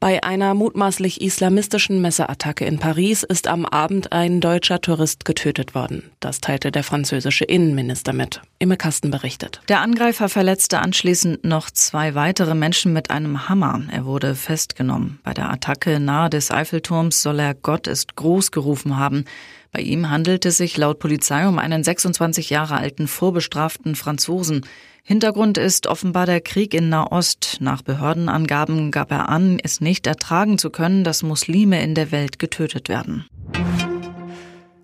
Bei einer mutmaßlich islamistischen Messeattacke in Paris ist am Abend ein deutscher Tourist getötet worden. Das teilte der französische Innenminister mit. Imme Kasten berichtet. Der Angreifer verletzte anschließend noch zwei weitere Menschen mit einem Hammer. Er wurde festgenommen. Bei der Attacke nahe des Eiffelturms soll er Gott ist groß gerufen haben. Bei ihm handelte es sich laut Polizei um einen 26 Jahre alten vorbestraften Franzosen. Hintergrund ist offenbar der Krieg in Nahost. Nach Behördenangaben gab er an, es nicht ertragen zu können, dass Muslime in der Welt getötet werden.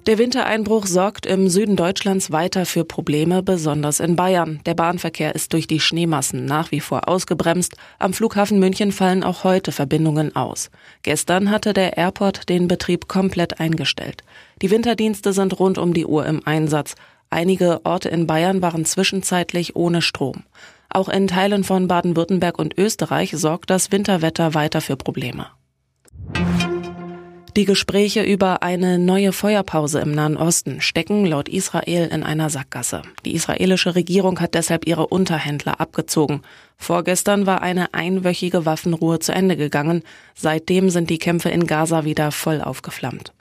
Der Wintereinbruch sorgt im Süden Deutschlands weiter für Probleme, besonders in Bayern. Der Bahnverkehr ist durch die Schneemassen nach wie vor ausgebremst. Am Flughafen München fallen auch heute Verbindungen aus. Gestern hatte der Airport den Betrieb komplett eingestellt. Die Winterdienste sind rund um die Uhr im Einsatz. Einige Orte in Bayern waren zwischenzeitlich ohne Strom. Auch in Teilen von Baden-Württemberg und Österreich sorgt das Winterwetter weiter für Probleme. Die Gespräche über eine neue Feuerpause im Nahen Osten stecken laut Israel in einer Sackgasse. Die israelische Regierung hat deshalb ihre Unterhändler abgezogen. Vorgestern war eine einwöchige Waffenruhe zu Ende gegangen. Seitdem sind die Kämpfe in Gaza wieder voll aufgeflammt.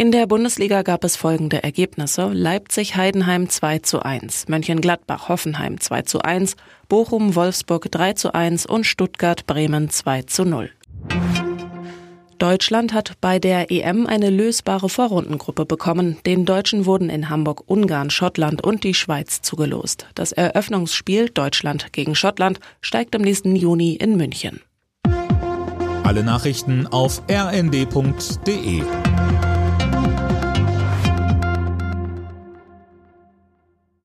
In der Bundesliga gab es folgende Ergebnisse. Leipzig-Heidenheim 2 zu 1, Mönchengladbach-Hoffenheim 2 zu 1, Bochum-Wolfsburg 3 zu 1 und Stuttgart-Bremen 2 zu 0. Deutschland hat bei der EM eine lösbare Vorrundengruppe bekommen. Den Deutschen wurden in Hamburg Ungarn, Schottland und die Schweiz zugelost. Das Eröffnungsspiel Deutschland gegen Schottland steigt am nächsten Juni in München. Alle Nachrichten auf rnd.de